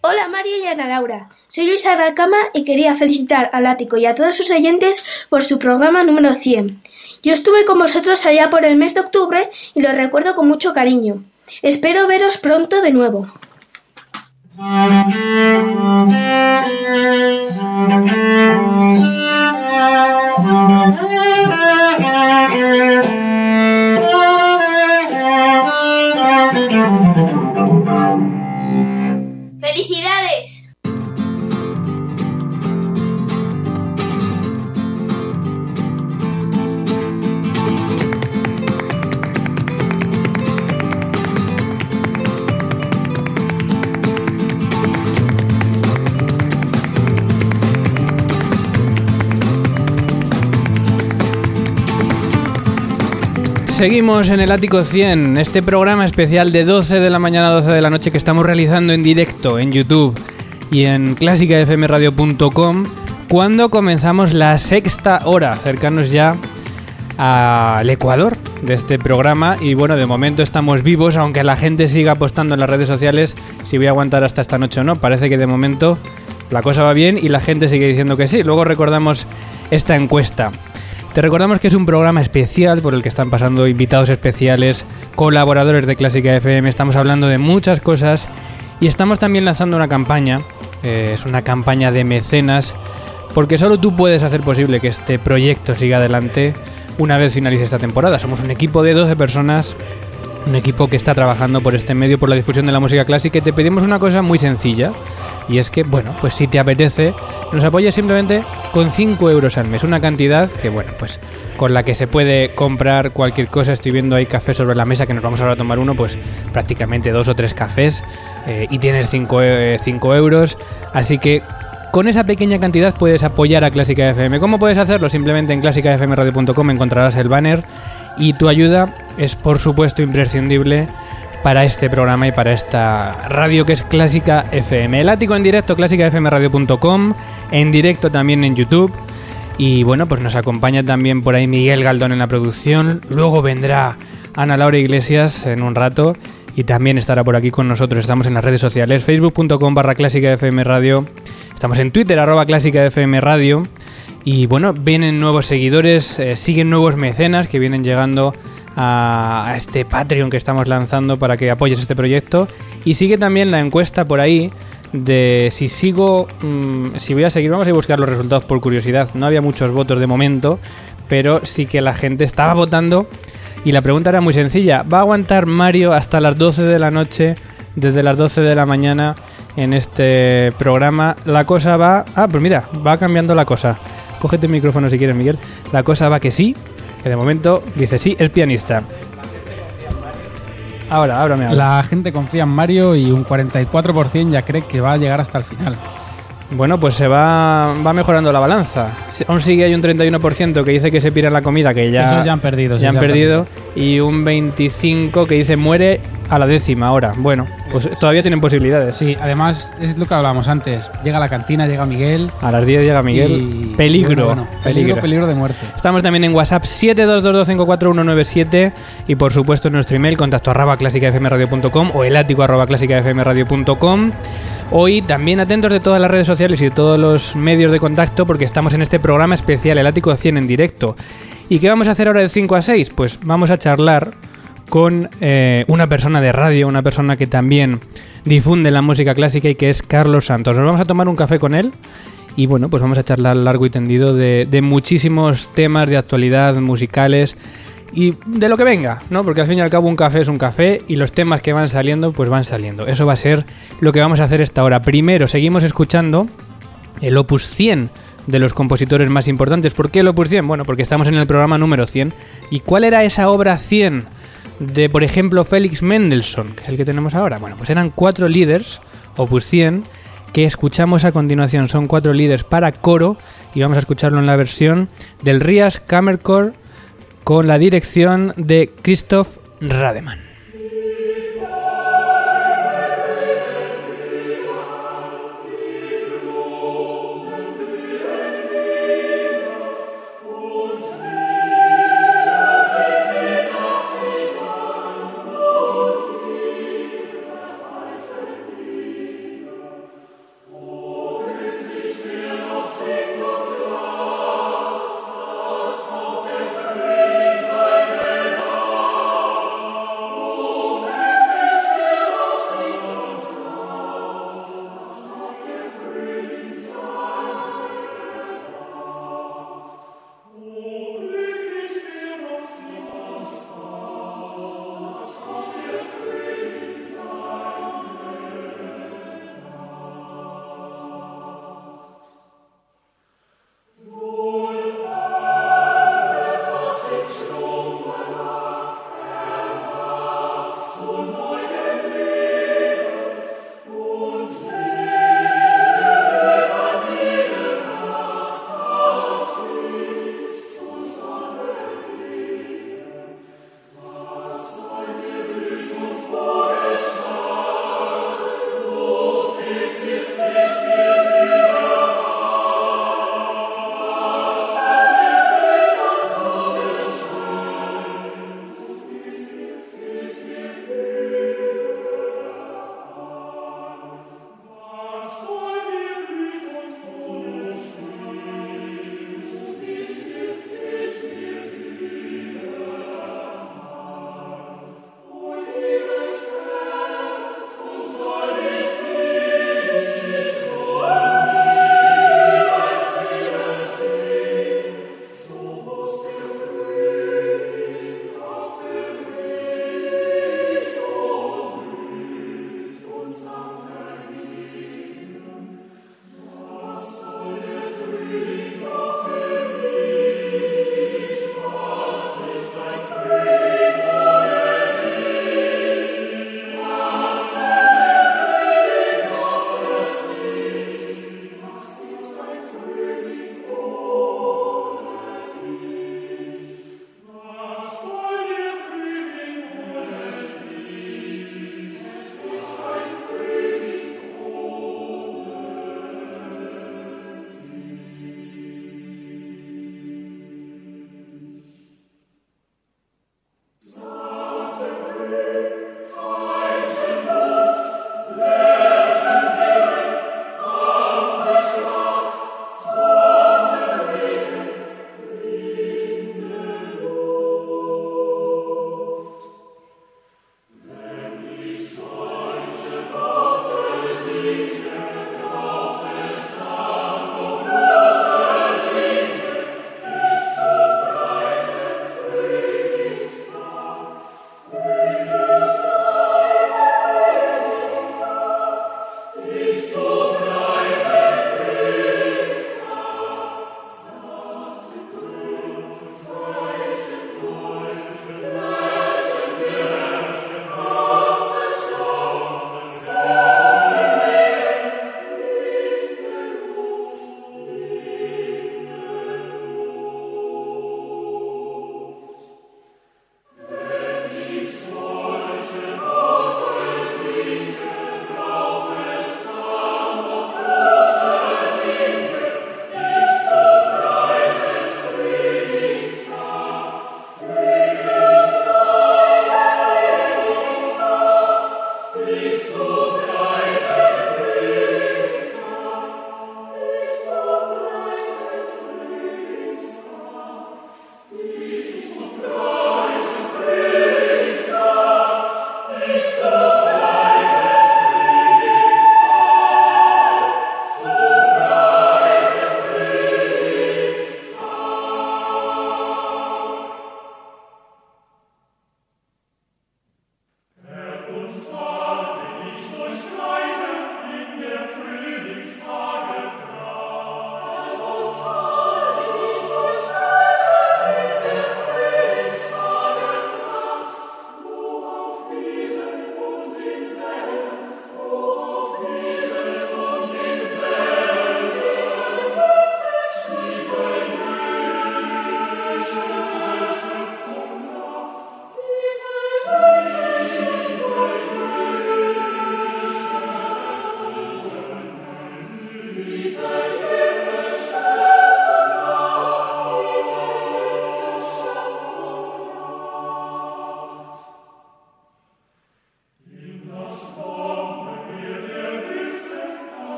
Hola Mario y Ana Laura, soy Luisa Racama y quería felicitar al Ático y a todos sus oyentes por su programa número 100. Yo estuve con vosotros allá por el mes de octubre y lo recuerdo con mucho cariño. Espero veros pronto de nuevo. ¡Felicidades! Seguimos en el Ático 100, este programa especial de 12 de la mañana a 12 de la noche que estamos realizando en directo en YouTube y en clásicafmradio.com cuando comenzamos la sexta hora, cercanos ya al Ecuador de este programa y bueno, de momento estamos vivos, aunque la gente siga apostando en las redes sociales si voy a aguantar hasta esta noche o no, parece que de momento la cosa va bien y la gente sigue diciendo que sí. Luego recordamos esta encuesta. Te recordamos que es un programa especial por el que están pasando invitados especiales, colaboradores de Clásica FM, estamos hablando de muchas cosas y estamos también lanzando una campaña, eh, es una campaña de mecenas, porque solo tú puedes hacer posible que este proyecto siga adelante una vez finalice esta temporada. Somos un equipo de 12 personas, un equipo que está trabajando por este medio, por la difusión de la música clásica y te pedimos una cosa muy sencilla. Y es que, bueno, pues si te apetece, nos apoyes simplemente con 5 euros al mes. Una cantidad que, bueno, pues con la que se puede comprar cualquier cosa. Estoy viendo ahí café sobre la mesa que nos vamos ahora a tomar uno, pues prácticamente dos o tres cafés. eh, y tienes 5 euros. Así que con esa pequeña cantidad puedes apoyar a Clásica FM. ¿Cómo puedes hacerlo? Simplemente en clásicafmradio.com encontrarás el banner y tu ayuda es por supuesto imprescindible para este programa y para esta radio que es Clásica FM. El ático en directo, clásicafmradio.com, en directo también en YouTube. Y bueno, pues nos acompaña también por ahí Miguel Galdón en la producción. Luego vendrá Ana Laura Iglesias en un rato y también estará por aquí con nosotros. Estamos en las redes sociales, facebook.com barra clásica FM Radio. Estamos en Twitter, arroba clásica FM Radio. Y bueno, vienen nuevos seguidores, eh, siguen nuevos mecenas que vienen llegando a, este Patreon que estamos lanzando para que apoyes este proyecto. Y sigue también la encuesta por ahí de si sigo, mm, si voy a seguir, vamos a ir buscar los resultados por curiosidad. No había muchos votos de momento, pero sí que la gente estaba votando. Y la pregunta era muy sencilla, ¿va a aguantar Mario hasta las 12 de la noche, desde las 12 de la mañana en este programa? La cosa va... Ah, pues mira, va cambiando la cosa. Cógete el micrófono si quieres, Miguel. La cosa va que sí, que de momento dice sí, es pianista. Ahora, ahora. La gente confía en Mario y un 44% ya cree que va a llegar hasta el final. Bueno, pues se va, va mejorando la balanza. Aún sigue hay un 31% que dice que se pira la comida, que ya, Esos ya han perdido. ya han perdido, y un 25% que dice muere a la décima ahora. Bueno, pues todavía tienen posibilidades. Sí, además es lo que hablábamos antes. Llega la cantina, llega Miguel. A las 10 llega Miguel. y- peligro, bueno, bueno, peligro. peligro, peligro de muerte. Estamos también en WhatsApp 722254197 y por supuesto en nuestro email contacto arroba clásicafmradio.com o el ático arroba clásicafmradio.com. Hoy también atentos de todas las redes sociales y de todos los medios de contacto porque estamos en este programa especial, el ático 100 en directo. ¿Y qué vamos a hacer ahora de 5 a 6? Pues vamos a charlar con eh, una persona de radio, una persona que también difunde la música clásica y que es Carlos Santos. Nos vamos a tomar un café con él y bueno, pues vamos a charlar largo y tendido de, de muchísimos temas de actualidad musicales y de lo que venga, ¿no? Porque al fin y al cabo un café es un café y los temas que van saliendo, pues van saliendo. Eso va a ser lo que vamos a hacer esta hora. Primero, seguimos escuchando el Opus 100 de los compositores más importantes. ¿Por qué el Opus 100? Bueno, porque estamos en el programa número 100. ¿Y cuál era esa obra 100 de, por ejemplo, Félix Mendelssohn, que es el que tenemos ahora? Bueno, pues eran cuatro líderes, Opus 100, que escuchamos a continuación. Son cuatro líderes para coro y vamos a escucharlo en la versión del Rias Kammerchor con la dirección de Christoph Rademann.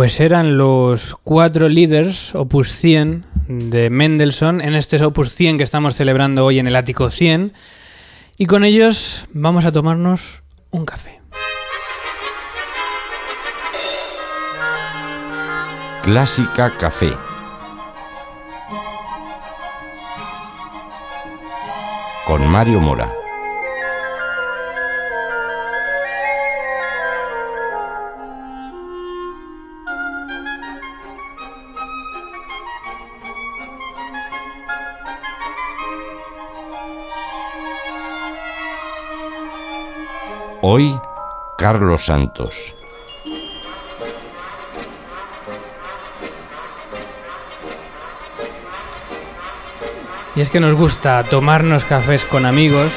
Pues eran los cuatro líderes, Opus 100, de Mendelssohn, en este Opus 100 que estamos celebrando hoy en el Ático 100. Y con ellos vamos a tomarnos un café. Clásica Café. Con Mario Mora. Hoy, Carlos Santos. Y es que nos gusta tomarnos cafés con amigos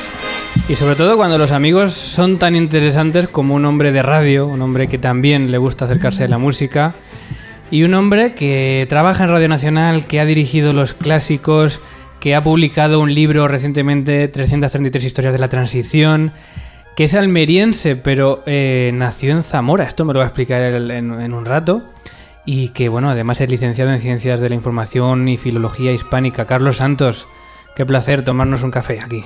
y sobre todo cuando los amigos son tan interesantes como un hombre de radio, un hombre que también le gusta acercarse a la música y un hombre que trabaja en Radio Nacional, que ha dirigido los clásicos, que ha publicado un libro recientemente, 333 historias de la transición, que es almeriense, pero eh, nació en Zamora. Esto me lo va a explicar él en, en, un rato. Y que, bueno, además es licenciado en Ciencias de la Información y Filología Hispánica. Carlos Santos, qué placer tomarnos un café aquí.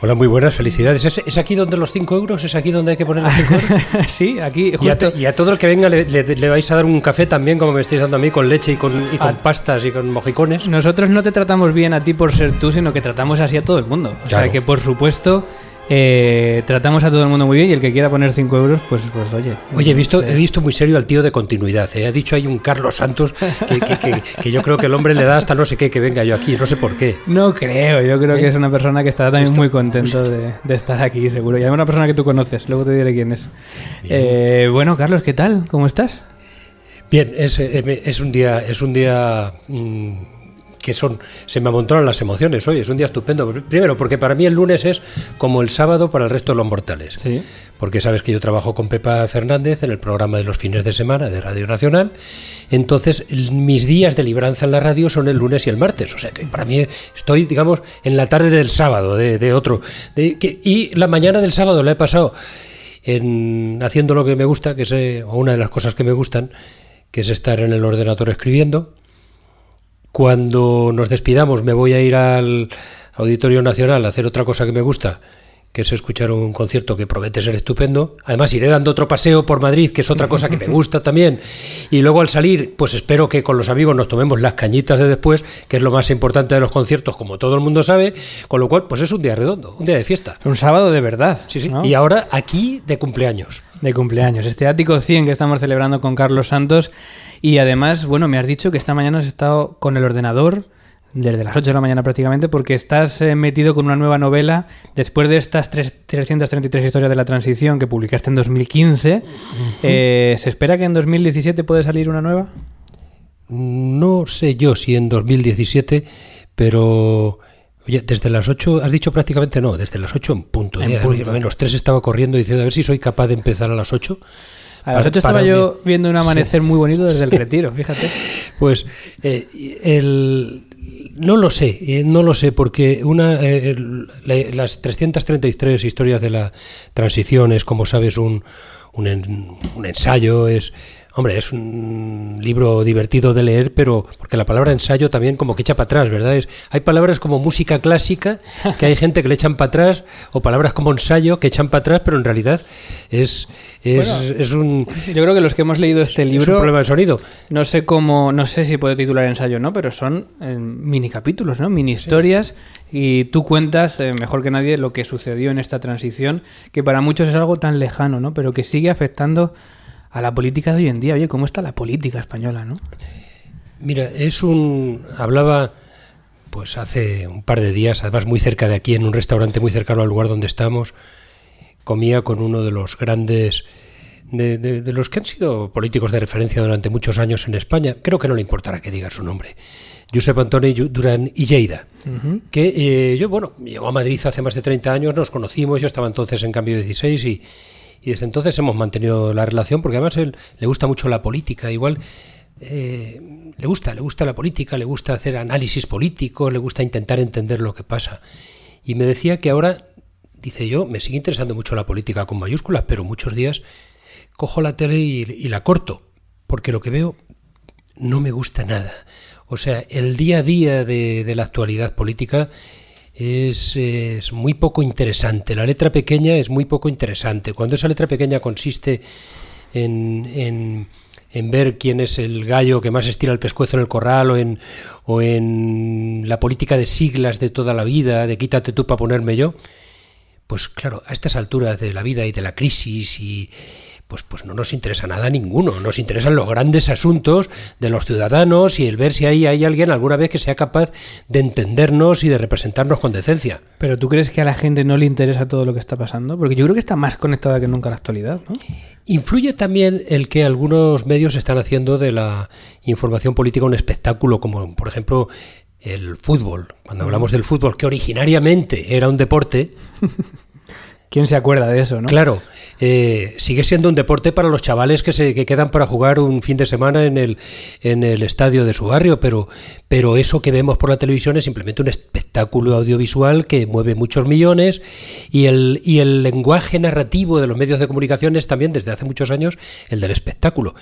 Hola, muy buenas, felicidades. ¿Es, ¿Es, aquí donde los 5 euros? ¿Es aquí donde hay que poner los 5 euros? sí, aquí justo. Y a, y a, todo el que venga le, le, le, vais a dar un café también, como me estáis dando a mí, con leche y con, y con a... pastas y con mojicones. Nosotros no te tratamos bien a ti por ser tú, sino que tratamos así a todo el mundo. O claro. sea que, por supuesto, eh, tratamos a todo el mundo muy bien y el que quiera poner 5 euros, pues, pues oye. Oye, he visto, he visto muy serio al tío de continuidad. ¿eh? Ha dicho ahí un Carlos Santos que, que, que, que, yo creo que el hombre le da hasta no sé qué que venga yo aquí, no sé por qué. No creo, yo creo ¿Eh? que es una persona que estará también muy contento de, de, estar aquí, seguro. Y además una persona que tú conoces, luego te diré quién es. Eh, bueno, Carlos, ¿qué tal? ¿Cómo estás? Bien, es, eh, es un día, es un día. Mmm, que son, se me amontonan las emociones hoy, es un día estupendo. Primero, porque para mí el lunes es como el sábado para el resto de los mortales. Sí. Porque sabes que yo trabajo con Pepa Fernández en el programa de los fines de semana de Radio Nacional. Entonces, mis días de libranza en la radio son el lunes y el martes. O sea que para mí estoy, digamos, en la tarde del sábado, de, de otro. De, que, y la mañana del sábado la he pasado en haciendo lo que me gusta, que es eh, una de las cosas que me gustan, que es estar en el ordenador escribiendo cuando nos despidamos me voy a ir al Auditorio Nacional a hacer otra cosa que me gusta, que es escuchar un concierto que promete ser estupendo. Además iré dando otro paseo por Madrid, que es otra cosa que me gusta también. Y luego al salir, pues espero que con los amigos nos tomemos las cañitas de después, que es lo más importante de los conciertos, como todo el mundo sabe. Con lo cual, pues es un día redondo, un día de fiesta. Un sábado de verdad. Sí, sí. ¿no? Y ahora aquí de cumpleaños. De cumpleaños. Este ático 100 que estamos celebrando con Carlos Santos. Y además, bueno, me has dicho que esta mañana has estado con el ordenador desde las 8 de la mañana prácticamente porque estás eh, metido con una nueva novela después de estas tres, 333 historias de la transición que publicaste en 2015. Uh -huh. eh, ¿Se espera que en 2017 puede salir una nueva? No sé yo si en 2017, pero... Oye, desde las 8, has dicho prácticamente no, desde las 8 en punto. En ¿eh? punto. Menos 3 estaba corriendo diciendo a ver si soy capaz de empezar a las 8. A las 8 estaba yo viendo un amanecer sí. muy bonito desde el retiro, fíjate. Pues eh, el, no lo sé, eh, no lo sé, porque una, eh, la, las 333 historias de la transición es, como sabes, un, un, un ensayo, es, Hombre, es un libro divertido de leer, pero porque la palabra ensayo también como que echa para atrás, ¿verdad? Es, hay palabras como música clásica que hay gente que le echan para atrás, o palabras como ensayo que echan para atrás, pero en realidad es, es, bueno, es, un... Yo creo que los que hemos leído este libro... Es un problema de sonido. No sé cómo, no sé si puede titular ensayo o no, pero son eh, mini capítulos, ¿no? Mini historias sí. y tú cuentas eh, mejor que nadie lo que sucedió en esta transición, que para muchos es algo tan lejano, ¿no? Pero que sigue afectando a la política de hoy en día. Oye, ¿cómo está la política española, no? Mira, es un... Hablaba pues hace un par de días, además muy cerca de aquí, en un restaurante muy cercano al lugar donde estamos, comía con uno de los grandes... De, de, de, los que han sido políticos de referencia durante muchos años en España, creo que no le importará que diga su nombre, Josep Antoni Durán y Lleida, uh -huh. que eh, yo, bueno, llegó a Madrid hace más de 30 años, nos conocimos, yo estaba entonces en cambio 16 y, y desde entonces hemos mantenido la relación porque además él le gusta mucho la política, igual eh, le gusta, le gusta la política, le gusta hacer análisis político, le gusta intentar entender lo que pasa. Y me decía que ahora, dice yo, me sigue interesando mucho la política con mayúsculas, pero muchos días cojo la tele y, la corto. porque lo que veo no me gusta nada. O sea, el día a día de la actualidad política es, es, muy poco interesante. La letra pequeña es muy poco interesante. Cuando esa letra pequeña consiste en, en, en, ver quién es el gallo que más estira el pescuezo en el corral o en, o en la política de siglas de toda la vida, de quítate tú para ponerme yo, pues claro, a estas alturas de la vida y de la crisis y, pues, pues no nos interesa nada ninguno. Nos interesan los grandes asuntos de los ciudadanos y el ver si ahí hay alguien alguna vez que sea capaz de entendernos y de representarnos con decencia. Pero tú crees que a la gente no le interesa todo lo que está pasando? Porque yo creo que está más conectada que nunca a la actualidad, ¿no? Influye también el que algunos medios están haciendo de la información política un espectáculo, como por ejemplo el fútbol. Cuando hablamos del fútbol, que originariamente era un deporte. ¿Quién se acuerda de eso, no? Claro, eh, sigue siendo un deporte para los chavales que se que quedan para jugar un fin de semana en el, en el estadio de su barrio, pero, pero eso que vemos por la televisión es simplemente un espectáculo audiovisual que mueve muchos millones y el, y el lenguaje narrativo de los medios de comunicación es también desde hace muchos años el del espectáculo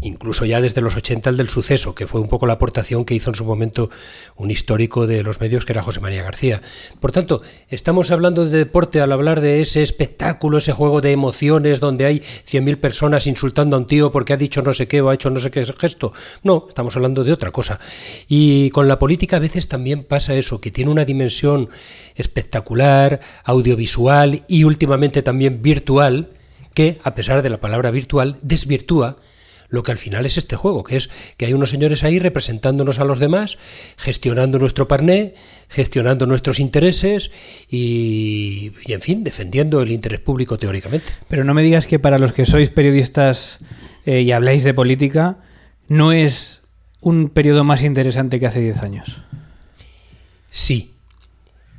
incluso ya desde los 80 el del suceso, que fue un poco la aportación que hizo en su momento un histórico de los medios que era José María García. Por tanto, estamos hablando de deporte al hablar de ese espectáculo, ese juego de emociones donde hay 100.000 personas insultando a un tío porque ha dicho no sé qué o ha hecho no sé qué gesto. No, estamos hablando de otra cosa. Y con la política a veces también pasa eso, que tiene una dimensión espectacular, audiovisual y últimamente también virtual, que, a pesar de la palabra virtual, desvirtúa lo que al final es este juego, que es que hay unos señores ahí representándonos a los demás, gestionando nuestro parné, gestionando nuestros intereses y, y, en fin, defendiendo el interés público teóricamente. Pero no me digas que para los que sois periodistas eh, y habláis de política, no es un periodo más interesante que hace 10 años. Sí,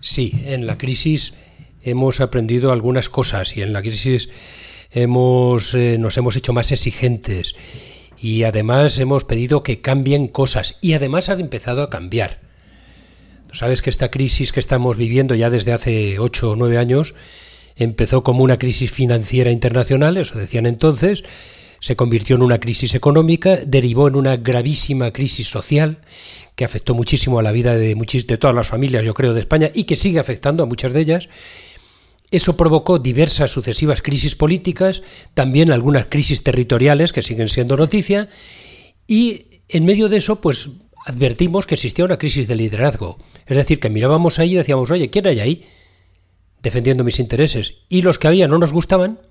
sí, en la crisis hemos aprendido algunas cosas y en la crisis hemos, eh, nos hemos hecho más exigentes y además hemos pedido que cambien cosas y además han empezado a cambiar. Sabes que esta crisis que estamos viviendo ya desde hace ocho o nueve años empezó como una crisis financiera internacional, eso decían entonces, se convirtió en una crisis económica, derivó en una gravísima crisis social que afectó muchísimo a la vida de, de todas las familias, yo creo, de España y que sigue afectando a muchas de ellas eso provocó diversas sucesivas crisis políticas, también algunas crisis territoriales que siguen siendo noticia, y en medio de eso, pues advertimos que existía una crisis de liderazgo. Es decir, que mirábamos ahí y decíamos, oye, ¿quién hay ahí defendiendo mis intereses? Y los que había no nos gustaban,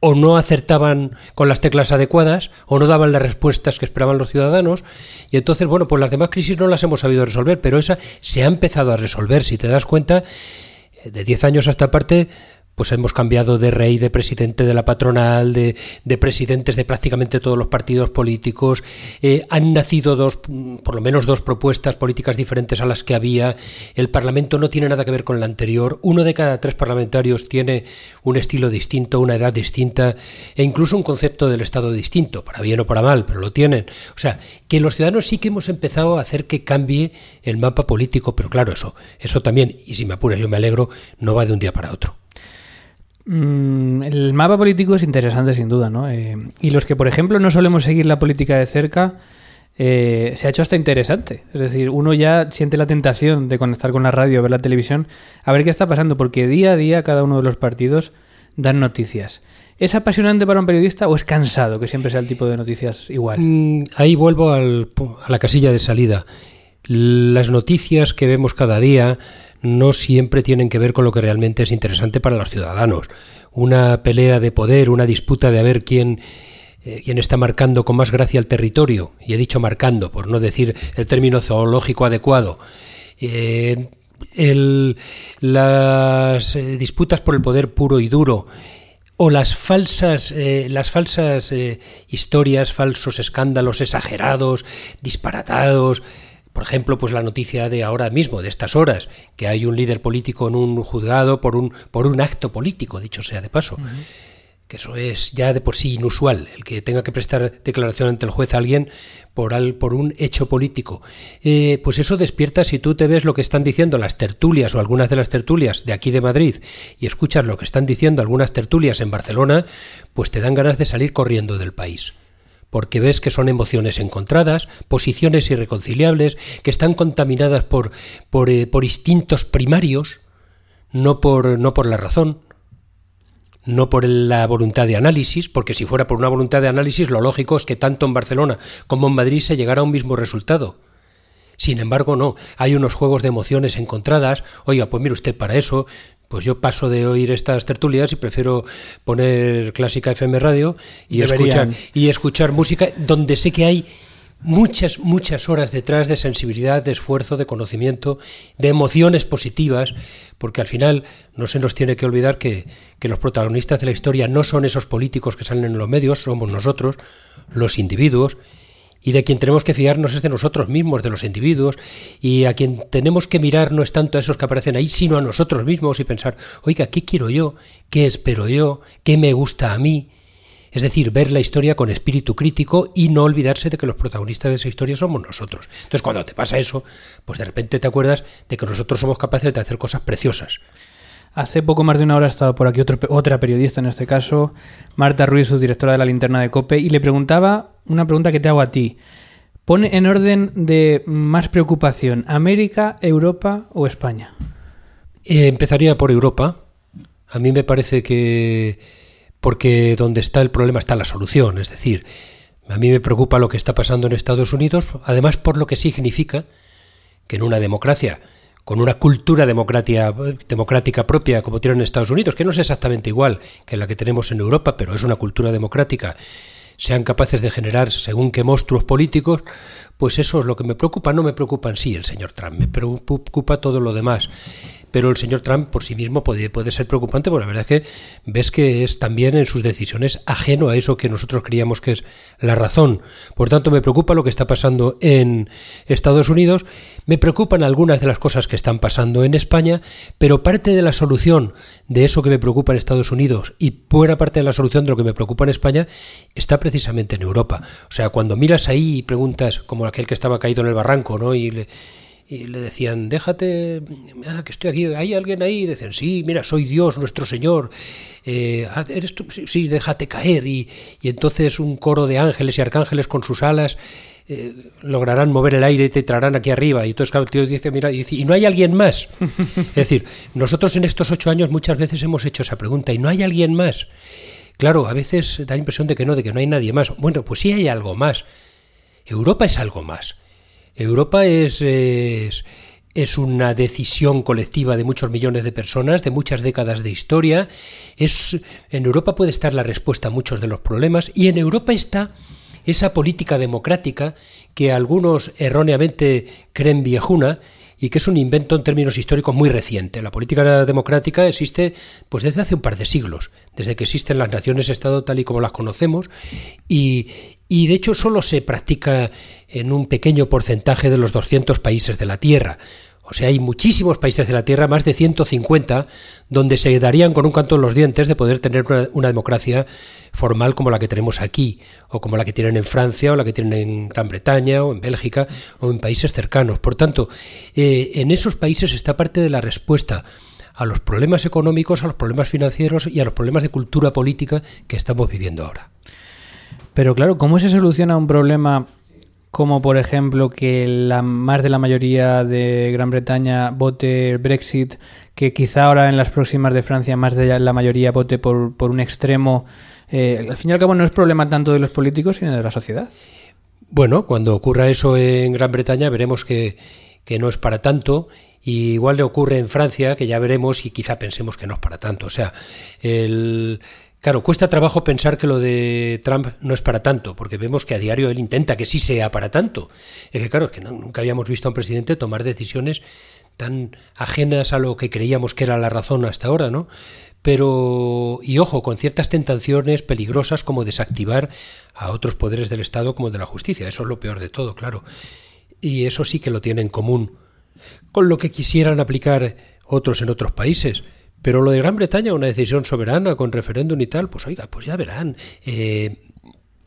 o no acertaban con las teclas adecuadas, o no daban las respuestas que esperaban los ciudadanos, y entonces, bueno, pues las demás crisis no las hemos sabido resolver, pero esa se ha empezado a resolver, si te das cuenta de 10 años a esta parte, pues hemos cambiado de rey, de presidente de la patronal, de, de presidentes de prácticamente todos los partidos políticos. Eh, han nacido dos, por lo menos dos propuestas políticas diferentes a las que había. El Parlamento no tiene nada que ver con el anterior. Uno de cada tres parlamentarios tiene un estilo distinto, una edad distinta e incluso un concepto del Estado distinto, para bien o para mal, pero lo tienen. O sea, que los ciudadanos sí que hemos empezado a hacer que cambie el mapa político, pero claro, eso, eso también, y si me apuras, yo me alegro, no va de un día para otro. Mm, el mapa político es interesante sin duda, ¿no? Eh, y los que, por ejemplo, no solemos seguir la política de cerca, eh, se ha hecho hasta interesante. Es decir, uno ya siente la tentación de conectar con la radio, ver la televisión, a ver qué está pasando, porque día a día cada uno de los partidos dan noticias. ¿Es apasionante para un periodista o es cansado que siempre sea el tipo de noticias igual? Mm, ahí vuelvo a la casilla de salida. Las noticias que vemos cada día no siempre tienen que ver con lo que realmente es interesante para los ciudadanos. Una pelea de poder, una disputa de a ver quién, eh, quién está marcando con más gracia el territorio, y he dicho marcando, por no decir el término zoológico adecuado. Eh, las eh, disputas por el poder puro y duro o las falsas, las falsas historias, falsos escándalos exagerados, disparatados, por ejemplo, pues la noticia de ahora mismo, de estas horas, que hay un líder político en un juzgado por un, por un acto político, dicho sea de paso. Uh -huh. Que eso es ya de por sí inusual, el que tenga que prestar declaración ante el juez a alguien por, al, por un hecho político. Eh, pues eso despierta, si tú te ves lo que están diciendo las tertulias o algunas de las tertulias de aquí de Madrid y escuchas lo que están diciendo algunas tertulias en Barcelona, pues te dan ganas de salir corriendo del país porque ves que son emociones encontradas, posiciones irreconciliables, que están contaminadas por, por, eh, instintos primarios, no por, no por la razón, no por la voluntad de análisis, porque si fuera por una voluntad de análisis, lo lógico es que tanto en Barcelona como en Madrid se llegara a un mismo resultado. Sin embargo, no, hay unos juegos de emociones encontradas. Oiga, pues mire usted, para eso pues yo paso de oír estas tertulias y prefiero poner clásica FM radio y escuchar y escuchar música donde sé que hay muchas muchas horas detrás de sensibilidad, de esfuerzo, de conocimiento, de emociones positivas, porque al final no se nos tiene que olvidar que, que los protagonistas de la historia no son esos políticos que salen en los medios, somos nosotros, los individuos y de quien tenemos que fiarnos es de nosotros mismos, de los individuos, y a quien tenemos que mirar no es tanto a esos que aparecen ahí, sino a nosotros mismos y pensar, oiga, ¿qué quiero yo? ¿Qué espero yo? ¿Qué me gusta a mí? Es decir, ver la historia con espíritu crítico y no olvidarse de que los protagonistas de esa historia somos nosotros. Entonces, cuando te pasa eso, pues de repente te acuerdas de que nosotros somos capaces de hacer cosas preciosas. Hace poco más de una hora ha estado por aquí otra periodista, en este caso, Marta Ruiz, su directora de la linterna de COPE, y le preguntaba una pregunta que te hago a ti. Pone en orden de más preocupación, ¿América, Europa o España? Eh, empezaría por Europa. A mí me parece que porque donde está el problema está la solución. Es decir, a mí me preocupa lo que está pasando en Estados Unidos, además por lo que significa que en una democracia con una cultura democrática propia como tienen en Estados Unidos, que no es exactamente igual que la que tenemos en Europa, pero es una cultura democrática, sean capaces de generar según qué monstruos políticos, pues eso es lo que me preocupa. No me preocupa en sí el señor Trump, me preocupa todo lo demás pero el señor Trump por sí mismo puede, puede ser preocupante, porque la verdad es que ves que es también en sus decisiones ajeno a eso que nosotros creíamos que es la razón. Por tanto, me preocupa lo que está pasando en Estados Unidos, me preocupan algunas de las cosas que están pasando en España, pero parte de la solución de eso que me preocupa en Estados Unidos y buena parte de la solución de lo que me preocupa en España está precisamente en Europa. O sea, cuando miras ahí y preguntas, como aquel que estaba caído en el barranco, ¿no? Y le, le decían, déjate, ah, que estoy aquí, ¿hay alguien ahí? Y decían, sí, mira, soy Dios, nuestro Señor, eh, ah, ¿eres? Sí, déjate caer. Y, entonces un coro de ángeles y arcángeles con sus alas eh, lograrán mover el aire y te traerán aquí arriba. Y entonces el tío dice, mira, y, dice, ¿y no hay alguien más? es decir, nosotros en estos ocho años muchas veces hemos hecho esa pregunta, ¿y no hay alguien más? Claro, a veces da la impresión de que no, de que no hay nadie más. Bueno, pues sí hay algo más. Europa es algo más. Europa es, es, una decisión colectiva de muchos millones de personas, de muchas décadas de historia. Es, en Europa puede estar la respuesta a muchos de los problemas y en Europa está esa política democrática que algunos erróneamente creen viejuna y que es un invento en términos históricos muy reciente. La política democrática existe pues desde hace un par de siglos, desde que existen las naciones-estado tal y como las conocemos y, y de hecho solo se practica en un pequeño porcentaje de los 200 países de la Tierra. O sea, hay muchísimos países de la Tierra, más de 150, donde se darían con un canto en los dientes de poder tener una, democracia formal como la que tenemos aquí, o como la que tienen en Francia, o la que tienen en Gran Bretaña, o en Bélgica, o en países cercanos. Por tanto, eh, en esos países está parte de la respuesta a los problemas económicos, a los problemas financieros y a los problemas de cultura política que estamos viviendo ahora. Pero claro, ¿cómo se soluciona un problema como por ejemplo que la, más de la mayoría de Gran Bretaña vote el Brexit, que quizá ahora en las próximas de Francia más de la mayoría vote por, por un extremo? Eh, al fin y al cabo no es problema tanto de los políticos, sino de la sociedad. Bueno, cuando ocurra eso en Gran Bretaña veremos que, que no es para tanto. Y igual le ocurre en Francia, que ya veremos y quizá pensemos que no es para tanto. O sea, el, Claro, cuesta trabajo pensar que lo de Trump no es para tanto, porque vemos que a diario él intenta que sí sea para tanto. Es que, claro, es que nunca habíamos visto a un presidente tomar decisiones tan ajenas a lo que creíamos que era la razón hasta ahora, ¿no? Pero, y ojo, con ciertas tentaciones peligrosas como desactivar a otros poderes del Estado como de la justicia. Eso es lo peor de todo, claro. Y eso sí que lo tiene en común con lo que quisieran aplicar otros en otros países. Pero lo de Gran Bretaña, una decisión soberana con referéndum y tal, pues oiga, pues ya verán. Eh,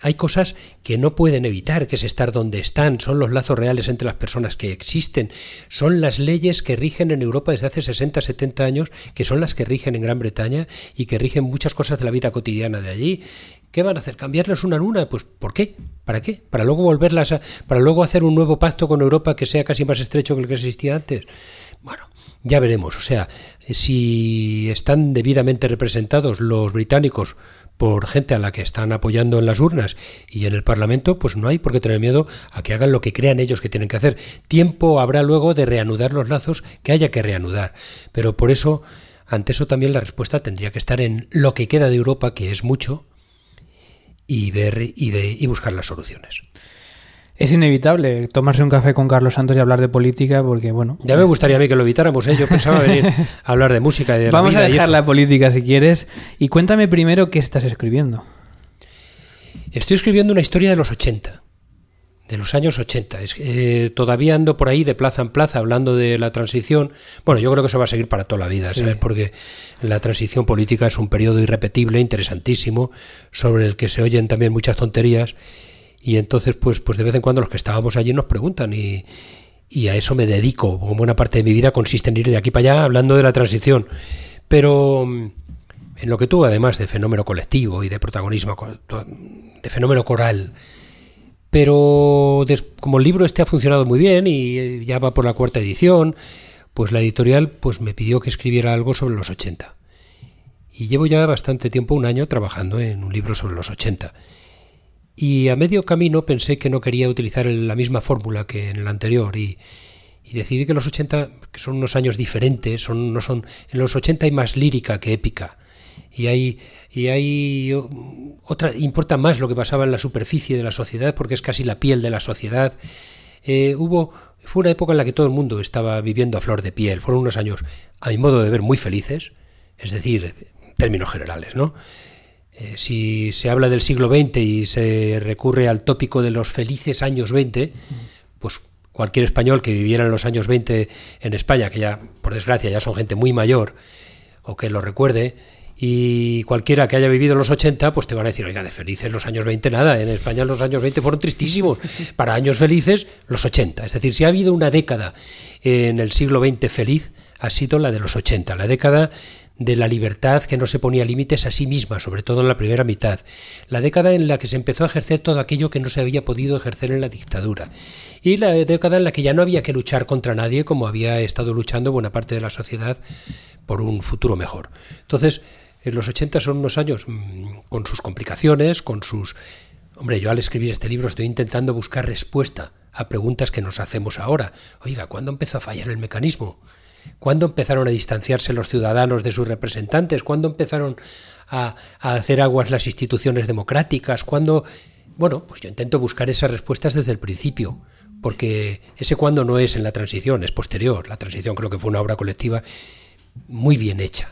hay cosas que no pueden evitar, que es estar donde están, son los lazos reales entre las personas que existen, son las leyes que rigen en Europa desde hace 60, 70 años, que son las que rigen en Gran Bretaña y que rigen muchas cosas de la vida cotidiana de allí. ¿Qué van a hacer? ¿Cambiarles una luna? Pues ¿por qué? ¿Para qué? ¿Para luego volverlas a, para luego hacer un nuevo pacto con Europa que sea casi más estrecho que el que existía antes? Bueno, ya veremos. O sea, si están debidamente representados los británicos por gente a la que están apoyando en las urnas y en el Parlamento, pues no hay por qué tener miedo a que hagan lo que crean ellos que tienen que hacer. Tiempo habrá luego de reanudar los lazos que haya que reanudar. Pero por eso, ante eso también la respuesta tendría que estar en lo que queda de Europa, que es mucho, y ver y, y buscar las soluciones. Es inevitable tomarse un café con Carlos Santos y hablar de política porque, bueno... Ya me gustaría a mí que lo evitáramos, ¿eh? Yo pensaba venir a hablar de música y de Vamos la vida a dejar y la política si quieres. Y cuéntame primero qué estás escribiendo. Estoy escribiendo una historia de los 80, de los años 80. Es, eh, todavía ando por ahí de plaza en plaza hablando de la transición. Bueno, yo creo que eso va a seguir para toda la vida, Sí. ¿sabes? Porque la transición política es un periodo irrepetible, interesantísimo, sobre el que se oyen también muchas tonterías. Y entonces, pues, pues de vez en cuando los que estábamos allí nos preguntan y, y a eso me dedico. Buena parte de mi vida consiste en ir de aquí para allá hablando de la transición. Pero mm, en lo que tú, además de fenómeno colectivo y de protagonismo, de fenómeno coral, pero como el libro este ha funcionado muy bien y eh, ya va por la cuarta edición, pues la editorial pues me pidió que escribiera algo sobre los 80. Y llevo ya bastante tiempo, un año, trabajando en un libro sobre los 80. Y a medio camino pensé que no quería utilizar la misma fórmula que en el anterior y, decidí que los 80, que son unos años diferentes, son, no son, en los 80 hay más lírica que épica. Y hay, y hay otra, importa más lo que pasaba en la superficie de la sociedad porque es casi la piel de la sociedad. Eh, hubo, fue una época en la que todo el mundo estaba viviendo a flor de piel. Fueron unos años, a mi modo de ver, muy felices, es decir, en términos generales, ¿no? Eh, si se habla del siglo XX y se recurre al tópico de los felices años 20, pues cualquier español que viviera en los años 20 en España, que ya, por desgracia, ya son gente muy mayor, o que lo recuerde, y cualquiera que haya vivido en los 80, pues te van a decir, oiga, de felices los años 20 nada, en España los años 20 fueron tristísimos, para años felices los 80. Es decir, si ha habido una década en el siglo XX feliz, ha sido la de los 80, la década de la libertad que no se ponía límites a sí misma, sobre todo en la primera mitad, la década en la que se empezó a ejercer todo aquello que no se había podido ejercer en la dictadura, y la década en la que ya no había que luchar contra nadie como había estado luchando buena parte de la sociedad por un futuro mejor. Entonces, en los 80 son unos años mmm, con sus complicaciones, con sus... Hombre, yo al escribir este libro estoy intentando buscar respuesta a preguntas que nos hacemos ahora. Oiga, ¿cuándo empezó a fallar el mecanismo? ¿Cuándo empezaron a distanciarse los ciudadanos de sus representantes? ¿Cuándo empezaron a, hacer aguas las instituciones democráticas? ¿Cuándo...? Bueno, pues yo intento buscar esas respuestas desde el principio, porque ese cuándo no es en la transición, es posterior. La transición creo que fue una obra colectiva muy bien hecha.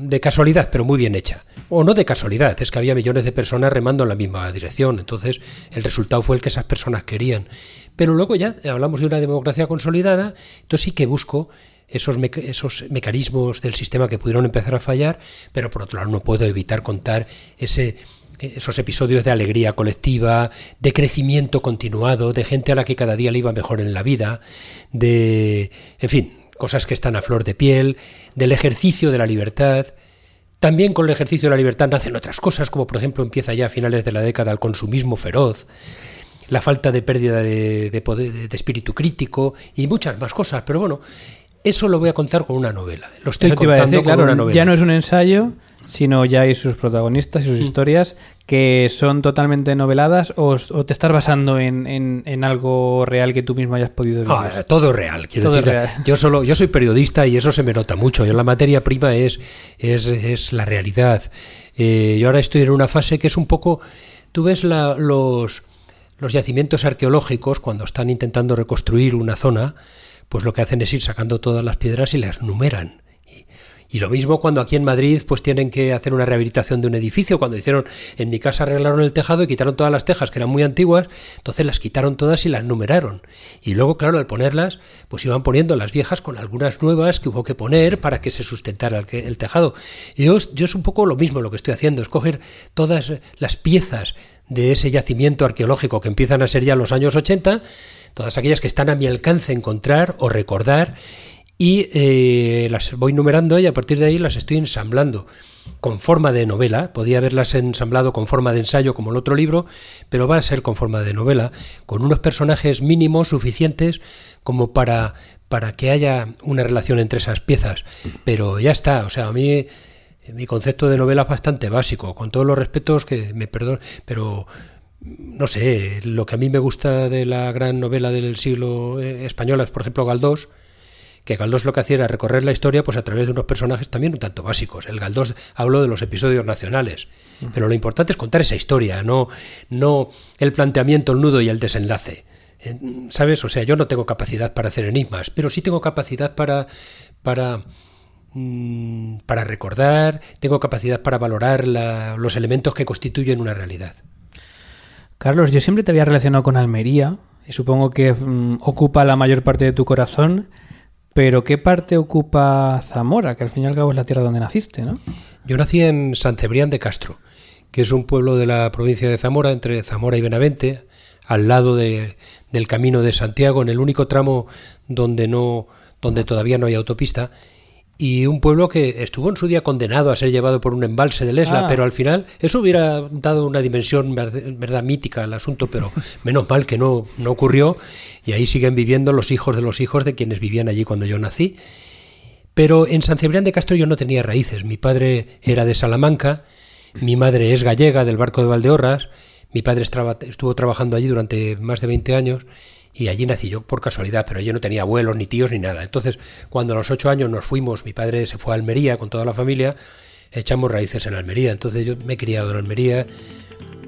De casualidad, pero muy bien hecha. O no de casualidad, es que había millones de personas remando en la misma dirección. Entonces, el resultado fue el que esas personas querían. Pero luego ya hablamos de una democracia consolidada, entonces sí que busco esos, esos mecanismos del sistema que pudieron empezar a fallar, pero por otro lado no puedo evitar contar ese, esos episodios de alegría colectiva, de crecimiento continuado, de gente a la que cada día le iba mejor en la vida, de, en fin, cosas que están a flor de piel, del ejercicio de la libertad. También con el ejercicio de la libertad nacen otras cosas, como por ejemplo empieza ya a finales de la década el consumismo feroz, la falta de pérdida de, de, poder, de espíritu crítico y muchas más cosas. Pero bueno, eso lo voy a contar con una novela. Lo estoy Eso contando decir, con claro, una novela. ya no es un ensayo, sino ya hay sus protagonistas y sus historias que son totalmente noveladas o, o te estás basando en, en, en, algo real que tú mismo hayas podido vivir. Ah, todo real, quiero Todo decir. real. Yo solo, yo soy periodista y eso se me nota mucho. Yo la materia prima es, es, es la realidad. Eh, yo ahora estoy en una fase que es un poco, tú ves la, los los yacimientos arqueológicos cuando están intentando reconstruir una zona, pues lo que hacen es ir sacando todas las piedras y las numeran. Y, lo mismo cuando aquí en Madrid pues tienen que hacer una rehabilitación de un edificio, cuando hicieron en mi casa arreglaron el tejado y quitaron todas las tejas que eran muy antiguas, entonces las quitaron todas y las numeraron. Y luego, claro, al ponerlas, pues iban poniendo las viejas con algunas nuevas que hubo que poner para que se sustentara el, el tejado. Y yo, yo es un poco lo mismo lo que estoy haciendo, es coger todas las piezas de ese yacimiento arqueológico que empiezan a ser ya los años 80, todas aquellas que están a mi alcance encontrar o recordar y eh, las voy numerando y a partir de ahí las estoy ensamblando con forma de novela. Podía haberlas ensamblado con forma de ensayo como el otro libro, pero va a ser con forma de novela, con unos personajes mínimos suficientes como para, para que haya una relación entre esas piezas. Pero ya está, o sea, a mí mi concepto de novela es bastante básico, con todos los respetos que me perdonen, pero no sé, lo que a mí me gusta de la gran novela del siglo eh, español es, por ejemplo, Galdós, que Galdós lo que hacía era recorrer la historia pues a través de unos personajes también un tanto básicos. El Galdós habló de los episodios nacionales, pero lo importante es contar esa historia, no, no el planteamiento, el nudo y el desenlace. Eh, ¿Sabes? O sea, yo no tengo capacidad para hacer enigmas, pero sí tengo capacidad para, para, mm, para recordar, tengo capacidad para valorar los elementos que constituyen una realidad. Carlos, yo siempre te había relacionado con Almería y supongo que mm, ocupa la mayor parte de tu corazón. Pero ¿qué parte ocupa Zamora? Que al fin y al cabo es la tierra donde naciste, ¿no? Yo nací en San Cebrián de Castro, que es un pueblo de la provincia de Zamora, entre Zamora y Benavente, al lado de, del camino de Santiago, en el único tramo donde no, donde todavía no hay autopista, y un pueblo que estuvo en su día condenado a ser llevado por un embalse de Lesla, Ah. pero al final eso hubiera dado una dimensión verd- verdad mítica al asunto, pero menos mal que no, no ocurrió y ahí siguen viviendo los hijos de los hijos de quienes vivían allí cuando yo nací. Pero en San Cebrián de Castro yo no tenía raíces. Mi padre era de Salamanca, mi madre es gallega del barco de Valdeorras, mi padre estuvo trabajando allí durante más de 20 años y allí nací yo por casualidad, pero yo no tenía abuelos, ni tíos, ni nada. Entonces, cuando a los ocho años nos fuimos, mi padre se fue a Almería con toda la familia, echamos raíces en Almería. Entonces yo me he criado en Almería.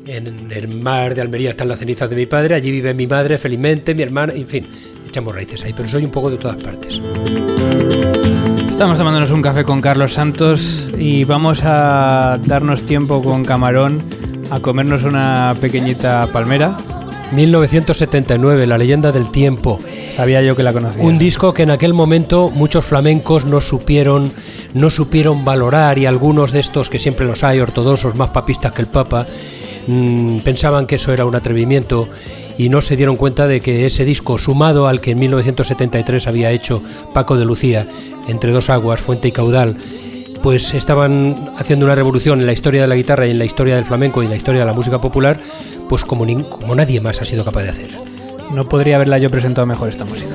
En el mar de Almería están las cenizas de mi padre, allí vive mi madre felizmente, mi hermana, en fin, echamos raíces ahí, pero soy un poco de todas partes. Estamos tomándonos un café con Carlos Santos y vamos a darnos tiempo con Camarón a comernos una pequeñita palmera. 1979, La leyenda del tiempo. Sabía yo que la conocía. Un disco que en aquel momento muchos flamencos no supieron, no supieron valorar y algunos de estos que siempre los hay, ortodoxos más papistas que el Papa, mm, pensaban que eso era un atrevimiento y no se dieron cuenta de que ese disco, sumado al que en 1973 había hecho Paco de Lucía, entre dos aguas, fuente y caudal, pues estaban haciendo una revolución en la historia de la guitarra y en la historia del flamenco y en la historia de la música popular, pues como, como nadie más ha sido capaz de hacer. No podría haberla yo presentado mejor esta música.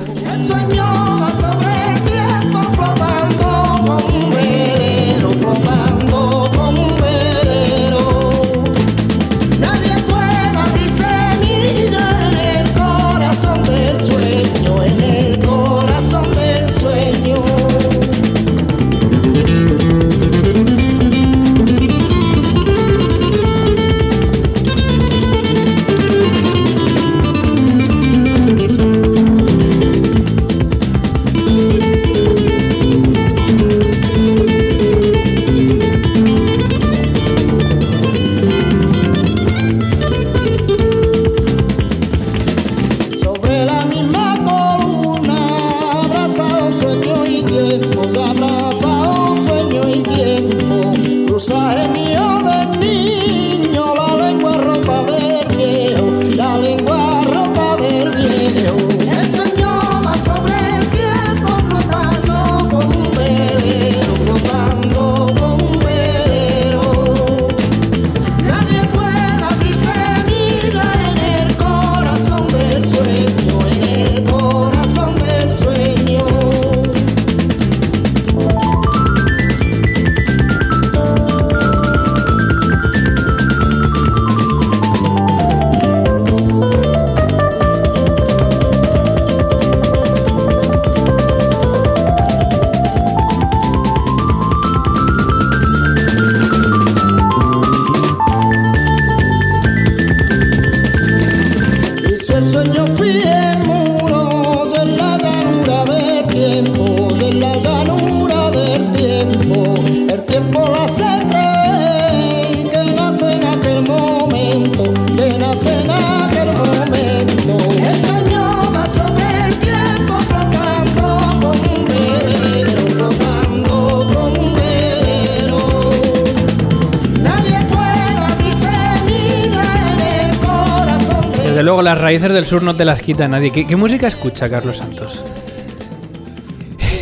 Desde luego, las raíces del sur no te las quita nadie. ¿Qué, qué música escucha Carlos Santos?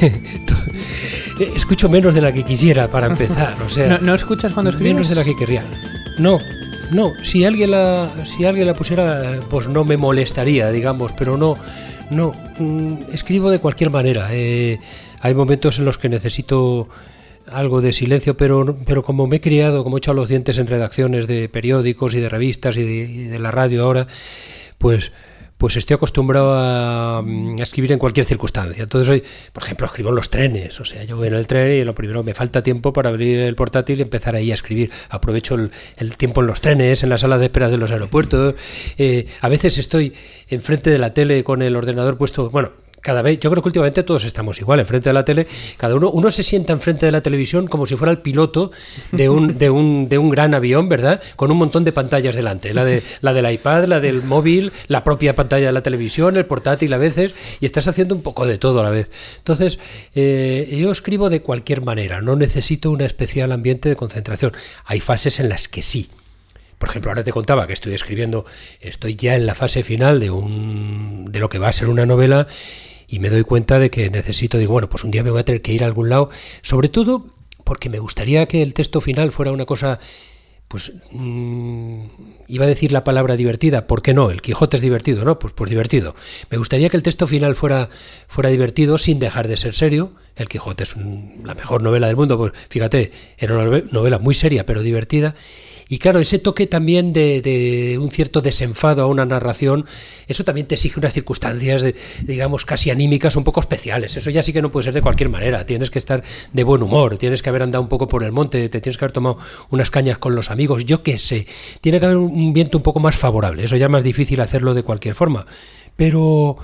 Escucho menos de la que quisiera para empezar, o sea, ¿No, no escuchas cuando escribes? menos de la que querría. No, no, si alguien la si alguien la pusiera pues no me molestaría, digamos, pero no no mm, escribo de cualquier manera. Eh, hay momentos en los que necesito algo de silencio, pero, pero como me he criado, como he echado los dientes en redacciones de periódicos y de revistas y de, la radio ahora, pues pues estoy acostumbrado a, mm, a escribir en cualquier circunstancia. Entonces hoy, por ejemplo, escribo en los trenes. O sea, yo voy en el tren y lo primero me falta tiempo para abrir el portátil y empezar ahí a escribir. Aprovecho el, tiempo en los trenes, en la sala de espera de los aeropuertos. Eh, a veces estoy enfrente de la tele con el ordenador puesto, bueno, cada vez, yo creo que últimamente todos estamos igual, enfrente de la tele, cada uno, uno se sienta enfrente de la televisión como si fuera el piloto de un, de un, de un gran avión, ¿verdad? Con un montón de pantallas delante, la de la del iPad, la del móvil, la propia pantalla de la televisión, el portátil a veces, y estás haciendo un poco de todo a la vez. Entonces, eh, yo escribo de cualquier manera, no necesito un especial ambiente de concentración. Hay fases en las que sí. Por ejemplo, ahora te contaba que estoy escribiendo, estoy ya en la fase final de un de lo que va a ser una novela y me doy cuenta de que necesito, digo, bueno, pues un día me voy a tener que ir a algún lado, sobre todo porque me gustaría que el texto final fuera una cosa pues mm, iba a decir la palabra divertida, ¿por qué no? El Quijote es divertido, ¿no? Pues, pues divertido. Me gustaría que el texto final fuera, fuera divertido sin dejar de ser serio. El Quijote es un- la mejor novela del mundo, pues fíjate, era una nove- novela muy seria pero divertida. Y claro, ese toque también de, de un cierto desenfado a una narración, eso también te exige unas circunstancias, de- digamos, casi anímicas un poco especiales. Eso ya sí que no puede ser de cualquier manera. Tienes que estar de buen humor, tienes que haber andado un poco por el monte, te tienes que haber tomado unas cañas con los amigos, yo qué sé. Tiene que haber un viento un poco más favorable. Eso ya es más difícil hacerlo de cualquier forma. Pero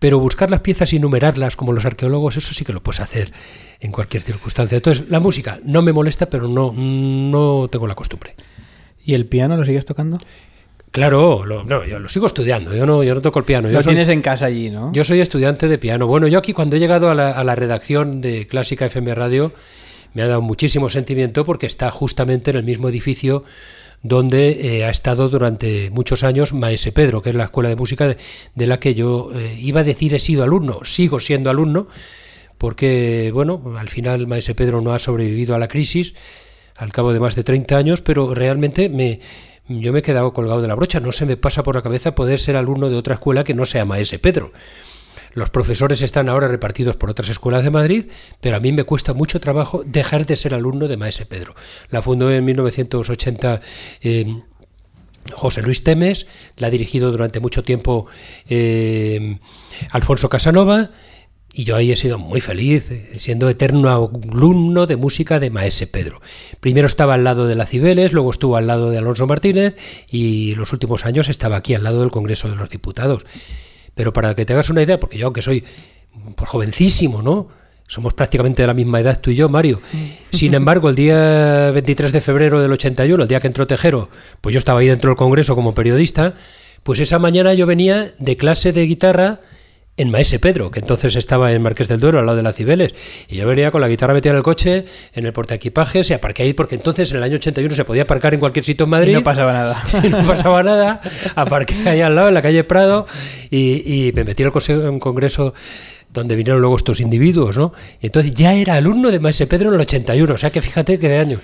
pero buscar las piezas y numerarlas como los arqueólogos, eso sí que lo puedes hacer en cualquier circunstancia. Entonces, la música no me molesta, pero no, no tengo la costumbre. ¿Y el piano lo sigues tocando? Claro, lo, no, yo lo sigo estudiando, yo no, yo no toco el piano. Yo Lo soy, tienes en casa allí, ¿no? yo soy estudiante de piano. Bueno, yo aquí cuando he llegado a la, a la redacción de Clásica FM Radio me ha dado muchísimo sentimiento porque está justamente en el mismo edificio donde eh, ha estado durante muchos años Maese Pedro, que es la escuela de música de, de la que yo eh, iba a decir he sido alumno, sigo siendo alumno, porque, bueno, al final Maese Pedro no ha sobrevivido a la crisis al cabo de más de 30 años, pero realmente me, yo me he quedado colgado de la brocha. No se me pasa por la cabeza poder ser alumno de otra escuela que no sea Maese Pedro. Los profesores están ahora repartidos por otras escuelas de Madrid, pero a mí me cuesta mucho trabajo dejar de ser alumno de Maese Pedro. La fundó en 1980 eh, José Luis Temes, la ha dirigido durante mucho tiempo eh, Alfonso Casanova, y yo ahí he sido muy feliz, eh, siendo eterno alumno de música de Maese Pedro. Primero estaba al lado de la Cibeles, luego estuvo al lado de Alonso Martínez y los últimos años estaba aquí al lado del Congreso de los Diputados. Pero para que te hagas una idea, porque yo aunque soy pues, jovencísimo, ¿no? Somos prácticamente de la misma edad tú y yo, Mario. Sin embargo, el día 23 de febrero del 81, el día que entró Tejero, pues yo estaba ahí dentro del Congreso como periodista, pues esa mañana yo venía de clase de guitarra en Maese Pedro, que entonces estaba en Marqués del Duero, al lado de la Cibeles. Y yo venía con la guitarra metida en el coche, en el portaequipajes, y aparqué ahí, porque entonces en el año 81 se podía aparcar en cualquier sitio en Madrid. Y no pasaba nada. Y no pasaba nada. Aparqué ahí al lado, en la calle Prado, y, y me metí en un congreso donde vinieron luego estos individuos, ¿no? Y entonces ya era alumno de Maese Pedro en el 81, o sea que fíjate que de años.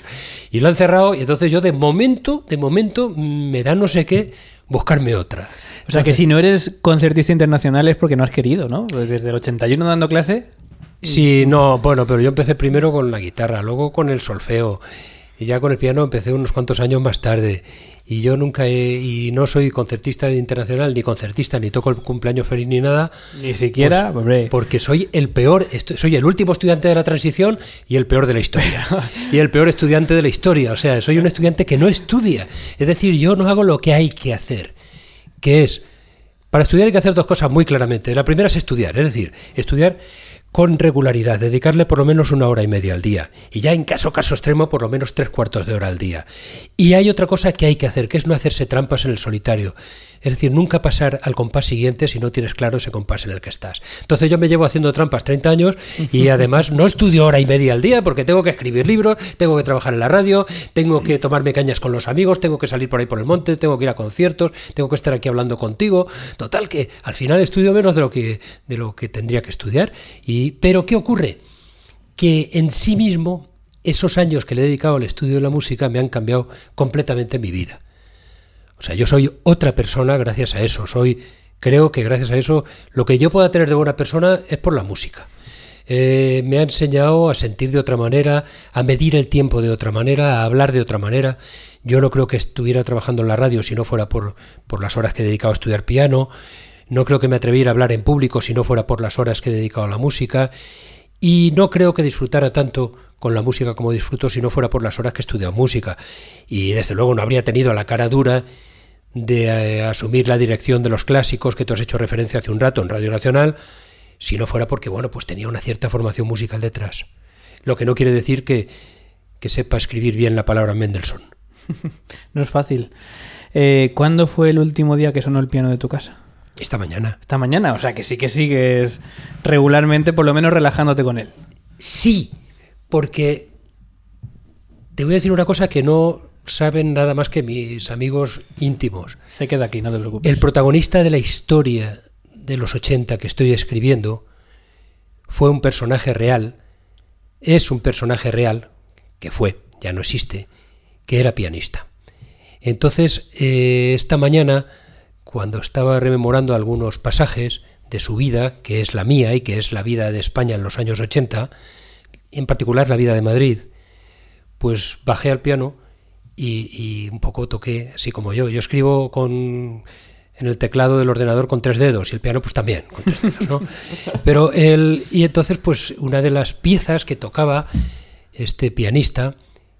Y lo han cerrado, y entonces yo de momento, de momento, me da no sé qué buscarme otra. O sea que si no eres concertista internacional es porque no has querido, ¿no? Pues desde el 81 dando clase. Sí, no, bueno, pero yo empecé primero con la guitarra, luego con el solfeo y ya con el piano empecé unos cuantos años más tarde. Y yo nunca he, y no soy concertista internacional, ni concertista, ni toco el cumpleaños feliz ni nada. Ni siquiera, pues, hombre. Porque soy el peor, soy el último estudiante de la transición y el peor de la historia. y el peor estudiante de la historia. O sea, soy un estudiante que no estudia. Es decir, yo no hago lo que hay que hacer, que es para estudiar hay que hacer dos cosas muy claramente. La primera es estudiar, es decir, estudiar con regularidad, dedicarle por lo menos una hora y media al día. Y ya en caso caso extremo, por lo menos tres cuartos de hora al día. Y hay otra cosa que hay que hacer, que es no hacerse trampas en el solitario. Es decir, nunca pasar al compás siguiente si no tienes claro ese compás en el que estás. Entonces yo me llevo haciendo trampas 30 años y además no estudio hora y media al día porque tengo que escribir libros, tengo que trabajar en la radio, tengo que tomarme cañas con los amigos, tengo que salir por ahí por el monte, tengo que ir a conciertos, tengo que estar aquí hablando contigo. Total que al final estudio menos de lo que, de lo que tendría que estudiar. Y, pero ¿qué ocurre? Que en sí mismo esos años que le he dedicado al estudio de la música me han cambiado completamente mi vida. O sea, yo soy otra persona gracias a eso. Soy, creo que gracias a eso, lo que yo pueda tener de buena persona es por la música. Eh, me ha enseñado a sentir de otra manera, a medir el tiempo de otra manera, a hablar de otra manera. Yo no creo que estuviera trabajando en la radio si no fuera por, por las horas que he dedicado a estudiar piano. No creo que me atreviera a hablar en público si no fuera por las horas que he dedicado a la música. Y no creo que disfrutara tanto con la música como disfruto si no fuera por las horas que he estudiado música. Y desde luego no habría tenido la cara dura de eh, asumir la dirección de los clásicos que tú has hecho referencia hace un rato en Radio Nacional, si no fuera porque, bueno, pues tenía una cierta formación musical detrás. Lo que no quiere decir que, que sepa escribir bien la palabra Mendelssohn. No es fácil. Eh, ¿Cuándo fue el último día que sonó el piano de tu casa? Esta mañana. Esta mañana, o sea que sí que sigues regularmente, por lo menos relajándote con él. Sí, porque te voy a decir una cosa que no saben nada más que mis amigos íntimos. Se queda aquí, no te preocupes. El protagonista de la historia de los 80 que estoy escribiendo fue un personaje real, es un personaje real, que fue, ya no existe, que era pianista. Entonces, eh, esta mañana, cuando estaba rememorando algunos pasajes de su vida, que es la mía y que es la vida de España en los años 80, en particular la vida de Madrid, pues bajé al piano y, y un poco toqué, así como yo. Yo escribo con en el teclado del ordenador con tres dedos y el piano pues también con tres dedos, ¿no? Pero el y entonces pues una de las piezas que tocaba este pianista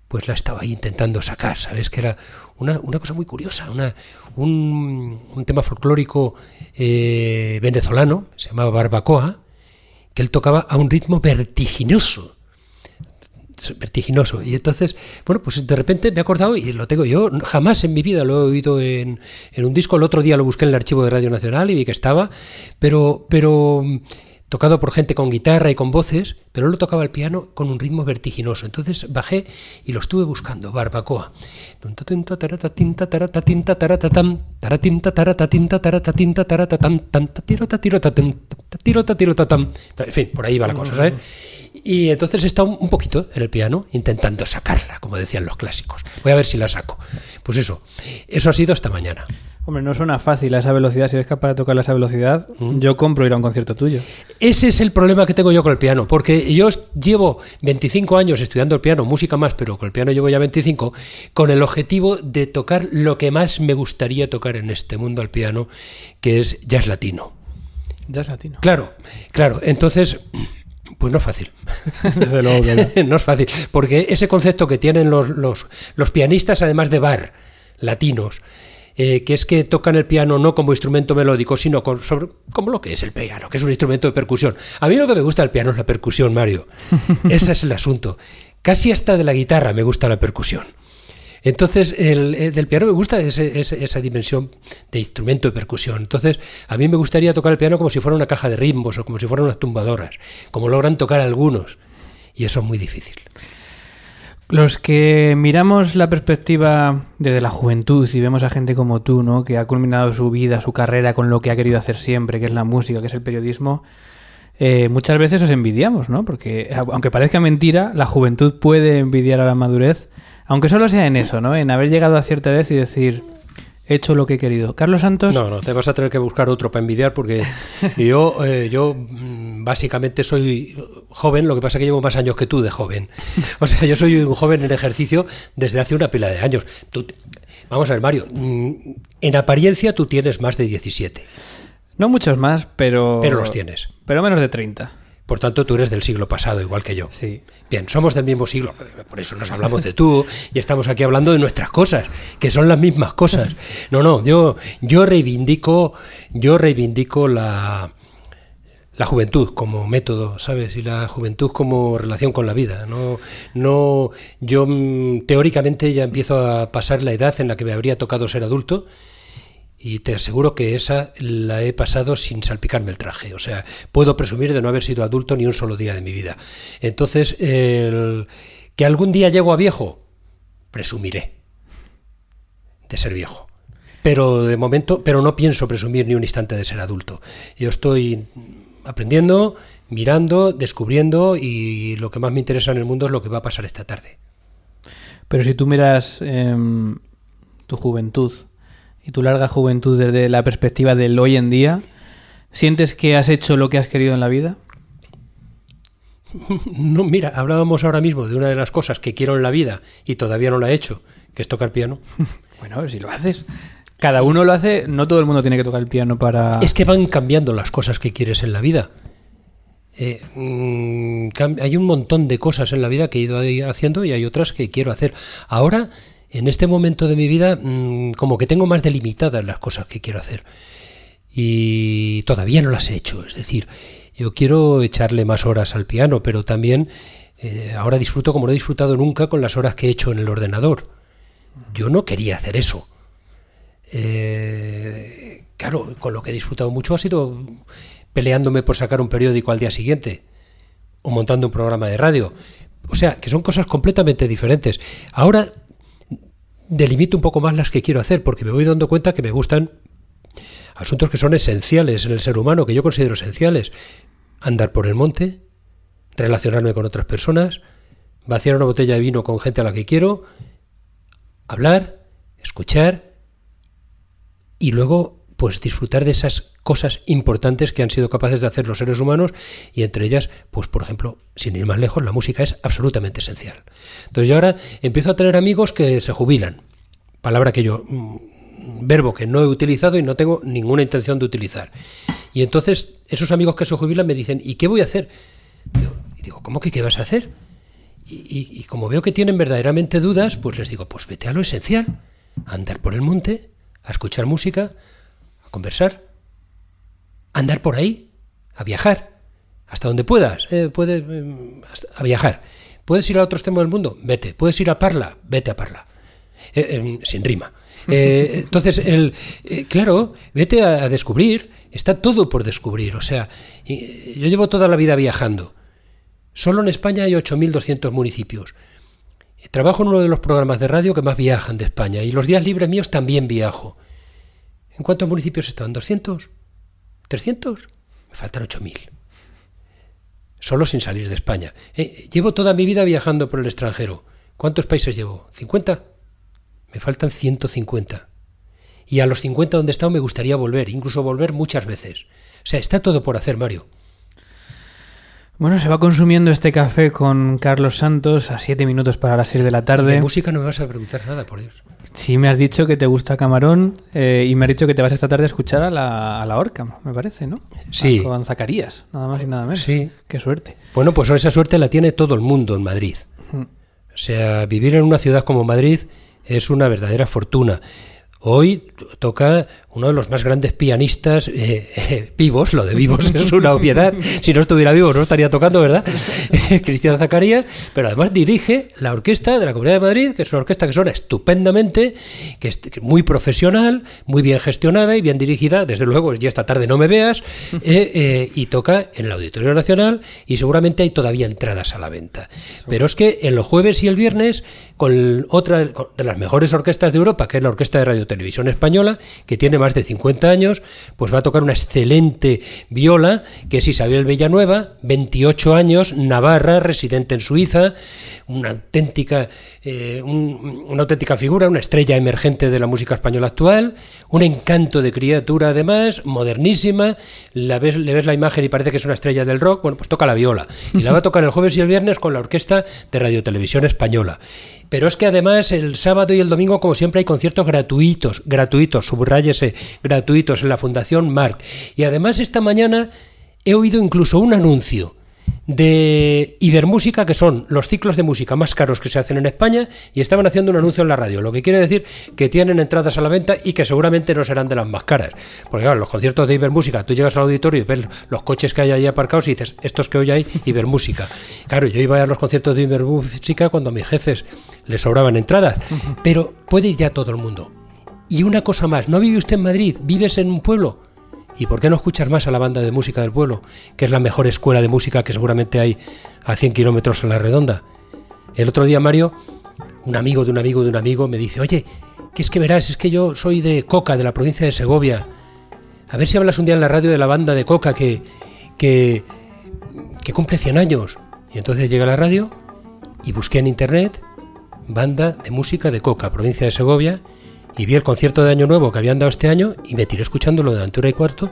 pues la estaba ahí intentando sacar, ¿sabes? Que era una, una cosa muy curiosa, una, un, un tema folclórico eh, venezolano, se llamaba Barbacoa, que él tocaba a un ritmo vertiginoso vertiginoso. Y entonces, bueno, pues de repente me he acordado y lo tengo yo, jamás en mi vida lo he oído en, en un disco, el otro día lo busqué en el archivo de Radio Nacional y vi que estaba, pero, pero mm, tocado por gente con guitarra y con voces, pero él lo tocaba el piano con un ritmo vertiginoso. Entonces bajé y lo estuve buscando, barbacoa. En fin, por ahí va la cosa, ¿sabes? Y entonces está un, un poquito en el piano intentando sacarla, como decían los clásicos. Voy a ver si la saco. Pues eso, eso ha sido esta mañana. Hombre, no suena fácil a esa velocidad. Si eres capaz de tocar a esa velocidad, yo compro ir a un concierto tuyo. Ese es el problema que tengo yo con el piano, porque yo llevo 25 años estudiando el piano, música más, pero con el piano llevo ya 25, con el objetivo de tocar lo que más me gustaría tocar en este mundo al piano, que es jazz latino. Es latino. Claro, claro, entonces, pues no es fácil. Desde luego que no. no es fácil, porque ese concepto que tienen los, los, los pianistas, además de bar, latinos, eh, que es que tocan el piano no como instrumento melódico, sino con, sobre, como lo que es el piano, que es un instrumento de percusión. A mí lo que me gusta del piano es la percusión, Mario. Ese es el asunto. Casi hasta de la guitarra me gusta la percusión. Entonces, el, el del piano me gusta esa dimensión de instrumento de percusión. Entonces, a mí me gustaría tocar el piano como si fuera una caja de ritmos o como si fueran unas tumbadoras, como logran tocar algunos. Y eso es muy difícil. Los que miramos la perspectiva desde la juventud y vemos a gente como tú, ¿no? Que ha culminado su vida, su carrera con lo que ha querido hacer siempre, que es la música, que es el periodismo, eh, muchas veces os envidiamos, ¿no? Porque aunque parezca mentira, la juventud puede envidiar a la madurez, aunque solo sea en eso, ¿no? En haber llegado a cierta edad y decir, he hecho lo que he querido. Carlos Santos, No, no, te vas a tener que buscar otro para envidiar porque yo, eh, yo mm, básicamente soy joven, lo que pasa es que llevo más años que tú de joven. O sea, yo soy un joven en ejercicio desde hace una pila de años. Tú- vamos a ver, Mario, mm, en apariencia tú tienes más de 17, no muchos más, pero... pero los tienes. Pero menos de 30. Por tanto, tú eres del siglo pasado, igual que yo. Sí. Bien, somos del mismo siglo, por eso nos hablamos de tú y estamos aquí hablando de nuestras cosas, que son las mismas cosas. No, no, yo, yo reivindico, yo reivindico la, la juventud como método, ¿sabes? Y la juventud como relación con la vida. No, no, yo mm, teóricamente ya empiezo a pasar la edad en la que me habría tocado ser adulto y te aseguro que esa la he pasado sin salpicarme el traje. O sea, puedo presumir de no haber sido adulto ni un solo día de mi vida. Entonces, el- que algún día llego a viejo, presumiré de ser viejo. Pero de momento, pero no pienso presumir ni un instante de ser adulto. Yo estoy aprendiendo, mirando, descubriendo y lo que más me interesa en el mundo es lo que va a pasar esta tarde. Pero si tú miras em, tu juventud y tu larga juventud desde la perspectiva del hoy en día, ¿sientes que has hecho lo que has querido en la vida? No, mira, hablábamos ahora mismo de una de las cosas que quiero en la vida y todavía no la he hecho, que es tocar piano. Bueno, si lo haces. Cada uno lo hace, no todo el mundo tiene que tocar el piano para... Es que van cambiando las cosas que quieres en la vida. Eh, mm, hay un montón de cosas en la vida que he ido haciendo y hay otras que quiero hacer. Ahora, en este momento de mi vida, mm, como que tengo más delimitadas las cosas que quiero hacer. Y todavía no las he hecho. Es decir, yo quiero echarle más horas al piano, pero también eh, ahora disfruto como no he disfrutado nunca con las horas que he hecho en el ordenador. Yo no quería hacer eso. Eh, claro, con lo que he disfrutado mucho ha sido peleándome por sacar un periódico al día siguiente o montando un programa de radio. O sea, que son cosas completamente diferentes. Ahora delimito un poco más las que quiero hacer porque me voy dando cuenta que me gustan asuntos que son esenciales en el ser humano, que yo considero esenciales. Andar por el monte, relacionarme con otras personas, vaciar una botella de vino con gente a la que quiero, hablar, escuchar y luego pues disfrutar de esas cosas importantes que han sido capaces de hacer los seres humanos y entre ellas pues por ejemplo sin ir más lejos la música es absolutamente esencial entonces yo ahora empiezo a tener amigos que se jubilan palabra que yo mm, verbo que no he utilizado y no tengo ninguna intención de utilizar y entonces esos amigos que se jubilan me dicen ¿y qué voy a hacer? Y digo ¿cómo que qué vas a hacer? Y como veo que tienen verdaderamente dudas, pues les digo, pues vete a lo esencial, a andar por el monte, a escuchar música, a conversar, a andar por ahí, a viajar, hasta donde puedas, eh, puedes, mm, a viajar. ¿Puedes ir a otro extremo del mundo? Vete. ¿Puedes ir a Parla? Vete a Parla. Eh, eh, sin rima. Entonces, el, claro, vete a, a descubrir, está todo por descubrir. O sea, yo llevo toda la vida viajando. Solo en España hay 8.200 municipios. Trabajo en uno de los programas de radio que más viajan de España y los días libres míos también viajo. ¿En cuántos municipios están? ¿200? ¿300? Me faltan 8.000. Solo sin salir de España. Eh, llevo toda mi vida viajando por el extranjero. ¿Cuántos países llevo? ¿50? Me faltan 150. Y a los 50 donde he estado me gustaría volver, incluso volver muchas veces. O sea, está todo por hacer, Mario. Bueno, se va consumiendo este café con Carlos Santos a 7 minutos para las 6 de la De tarde. música no me vas a preguntar nada, por Dios. Sí, me has dicho que te gusta Camarón eh, y me has dicho que te vas esta tarde a escuchar a la, a la Orca, me parece, ¿no? Sí. A- Con Zacarías, nada más y nada menos. Sí. Qué suerte. Bueno, pues esa suerte la tiene todo el mundo en Madrid. O sea, vivir en una ciudad como Madrid es una verdadera fortuna. Hoy toca uno de los más grandes pianistas eh, vivos, lo de vivos es una obviedad, si no estuviera vivo no estaría tocando, ¿verdad? Cristian Zacarías, pero además dirige la orquesta de la Comunidad de Madrid, que es una orquesta que suena estupendamente, que es muy profesional, muy bien gestionada y bien dirigida, desde luego, ya esta tarde no me veas, eh, eh, y toca en el Auditorio Nacional y seguramente hay todavía entradas a la venta. Pero es que en los jueves y el viernes, con otra de las mejores orquestas de Europa, que es la Orquesta de Radio Televisión Española, que tiene más de 50 años, pues va a tocar una excelente viola, que es Isabel Villanueva, 28 años, Navarra, residente en Suiza, una auténtica, eh, un- una auténtica figura, una estrella emergente de la música española actual, un encanto de criatura además, modernísima, la ves, le ves la imagen y parece que es una estrella del rock, bueno, pues toca la viola. Y la va a tocar el jueves y el viernes con la Orquesta de Radio Televisión Española. Pero es que además el sábado y el domingo, como siempre, hay conciertos gratuitos, gratuitos, subráyese, gratuitos en la Fundación Marc. Y además esta mañana he oído incluso un anuncio de Ibermúsica, que son los ciclos de música más caros que se hacen en España, y estaban haciendo un anuncio en la radio, lo que quiere decir que tienen entradas a la venta y que seguramente no serán de las más caras. Porque claro, los conciertos de Ibermúsica, tú llegas al auditorio y ves los coches que hay ahí aparcados y dices, estos que hoy hay, Ibermúsica. Claro, yo iba a los conciertos de Ibermúsica cuando a mis jefes les sobraban entradas, pero puede ir ya todo el mundo. Y una cosa más, ¿no vive usted en Madrid? ¿Vives en un pueblo? ¿Y por qué no escuchar más a la banda de música del pueblo, que es la mejor escuela de música que seguramente hay a 100 kilómetros en la redonda? El otro día, Mario, un amigo de un amigo de un amigo me dice, oye, que es que verás, es que yo soy de Coca, de la provincia de Segovia. A ver si hablas un día en la radio de la banda de Coca que, que, que cumple 100 años. Y entonces llega a la radio y busqué en internet banda de música de Coca, provincia de Segovia, y vi el concierto de Año Nuevo que habían dado este año y me tiré escuchándolo de altura y cuarto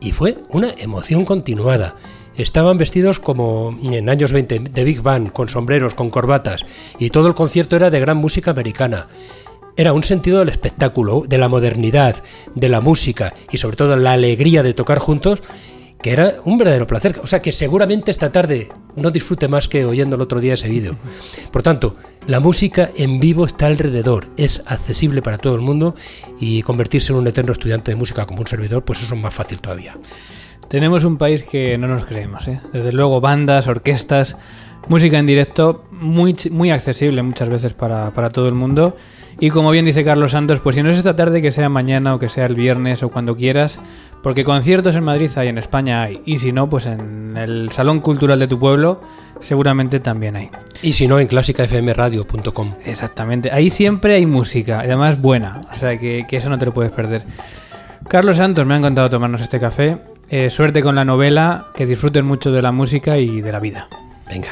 y fue una emoción continuada. Estaban vestidos como en años 20 de Big Band, con sombreros, con corbatas, y todo el concierto era de gran música americana. Era un sentido del espectáculo, de la modernidad, de la música y sobre todo la alegría de tocar juntos, que era un verdadero placer. O sea que seguramente esta tarde no disfrute más que oyendo el otro día ese vídeo. Por tanto, la música en vivo está alrededor, es accesible para todo el mundo y convertirse en un eterno estudiante de música como un servidor, pues eso es más fácil todavía. Tenemos un país que no nos creemos, ¿eh? Desde luego, bandas, orquestas, música en directo, muy, muy accesible muchas veces para, para todo el mundo. Y como bien dice Carlos Santos, pues si no es esta tarde, que sea mañana o que sea el viernes o cuando quieras, porque conciertos en Madrid hay, en España hay, y si no, pues en el Salón Cultural de tu pueblo seguramente también hay. Y si no, en clásicafmradio.com. Exactamente, ahí siempre hay música, y además buena, o sea que, que eso no te lo puedes perder. Carlos Santos, me ha encantado tomarnos este café. Eh, suerte con la novela, que disfruten mucho de la música y de la vida. Venga.